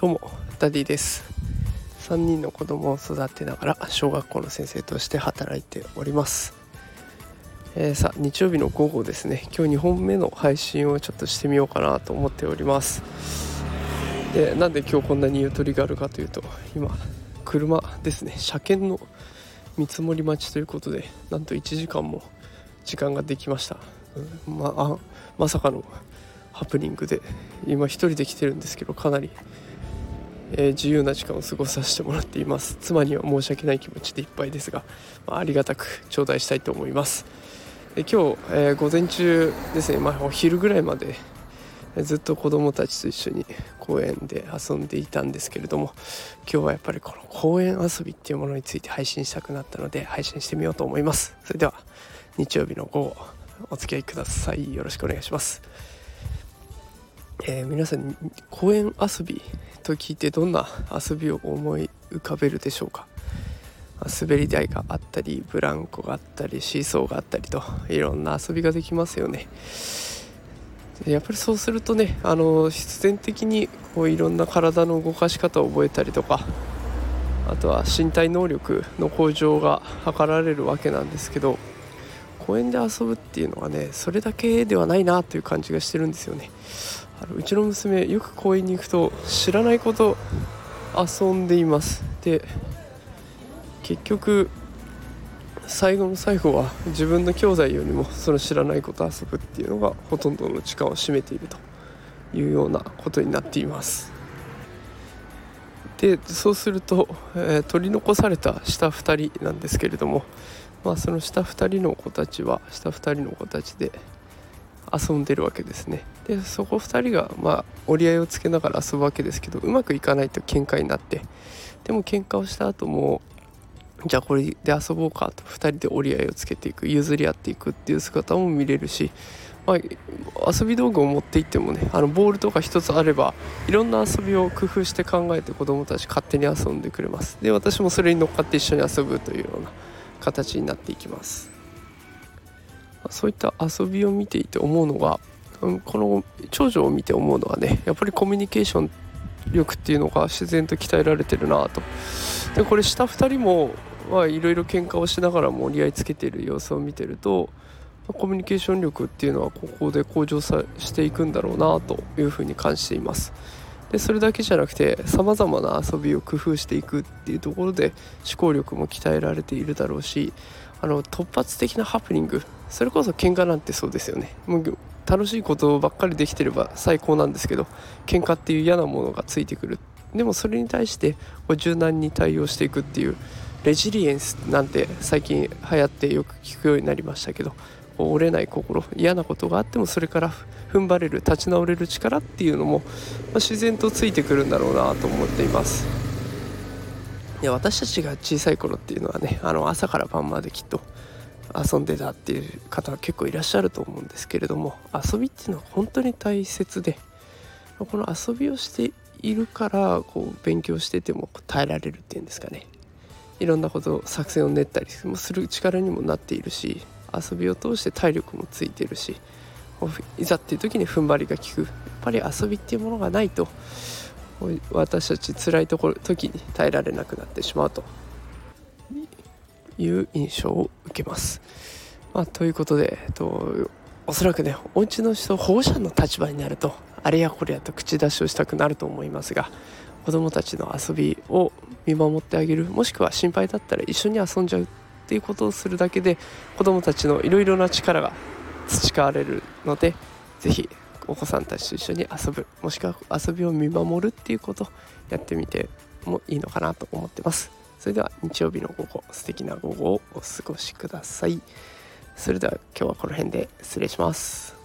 どうもダディです。3人の子供を育てながら小学校の先生として働いております、えー、さあ日曜日の午後ですね。今日2本目の配信をちょっとしてみようかなと思っております。でなんで今日こんなにゆとりがあるかというと今車ですね。車検の見積もり待ちということでなんと1時間も時間ができました、まあまさかのハプニングで今1人で来てるんですけどかなりえー、自由な時間を過ごさせてもらっています。妻には申し訳ない気持ちでいっぱいですが、まあ、ありがたく頂戴したいと思います。で今日、えー、午前中ですね、まあ、お昼ぐらいまでずっと子供たちと一緒に公園で遊んでいたんですけれども今日はやっぱりこの公園遊びっていうものについて配信したくなったので配信してみようと思います。それでは日曜日の午後。お付き合いください。よろしくお願いします。えー、皆さん公園遊びと聞いてどんな遊びを思い浮かべるでしょうか？滑り台があったりブランコがあったりシーソーがあったりといろんな遊びができますよね。やっぱりそうするとねあの必然的にこういろんな体の動かし方を覚えたりとかあとは身体能力の向上が図られるわけなんですけど公園で遊ぶっていうのはねそれだけではないなという感じがしてるんですよね。あのうちの娘よく公園に行くと知らないこと遊んでいます。で結局最後の最後は自分の兄弟よりもその知らないこと遊ぶっていうのがほとんどの時間を占めているというようなことになっています。でそうすると、えー、取り残された下2人なんですけれども、まあ、その下2人の子たちは下2人の子たちで遊んでるわけですね。でそこ2人がま折り合いをつけながら遊ぶわけですけどうまくいかないと喧嘩になって。でも喧嘩をした後もじゃあこれで遊ぼうかと。2人で折り合いをつけていく。譲り合っていくっていう姿も見れるし、まあ、遊び道具を持っていってもねあのボールとか1つあればいろんな遊びを工夫して考えて子どもたち勝手に遊んでくれます。で私もそれに乗っかって一緒に遊ぶというような形になっていきます。そういった遊びを見ていて思うのがこの長女を見て思うのはねやっぱりコミュニケーション力っていうのが自然と鍛えられてるなと。でこれ下2人もいろいろ喧嘩をしながら盛り合いつけてる様子を見てるとコミュニケーション力っていうのはここで向上さしていくんだろうなというふうに感じています。でそれだけじゃなくてさまざまな遊びを工夫していくっていうところで思考力も鍛えられているだろうしあの突発的なハプニングそれこそ喧嘩なんてそうですよね。もう楽しいことばっかりできてれば最高なんですけど喧嘩っていう嫌なものがついてくる。でもそれに対して柔軟に対応していくっていうレジリエンスなんて最近流行ってよく聞くようになりましたけど折れない心嫌なことがあってもそれから踏ん張れる立ち直れる力っていうのも、まあ、自然とついてくるんだろうなと思っています。いや私たちが小さい頃っていうのはねあの朝から晩まできっと遊んでたっていう方は結構いらっしゃると思うんですけれども遊びっていうのは本当に大切でこの遊びをしているからこう勉強してても耐えられるっていうんですかね。いろんなこと作戦を練ったりする力にもなっているし遊びを通して体力もついてるしいざっていう時に踏ん張りが効くやっぱり遊びっていうものがないと私たち辛いところ時に耐えられなくなってしまうという印象を受けます。まあ、ということで、えっと、おそらくねお家の人保護者の立場になるとあれやこれやと口出しをしたくなると思いますが子どもたちの遊びを見守ってあげるもしくは心配だったら一緒に遊んじゃうっていうことをするだけで子どもたちのいろいろな力が培われるので是非お子さんたちと一緒に遊ぶもしくは遊びを見守るっていうことをやってみてもいいのかなと思ってます。それでは日曜日の午後素敵な午後をお過ごしくださいそれでは今日はこの辺で失礼します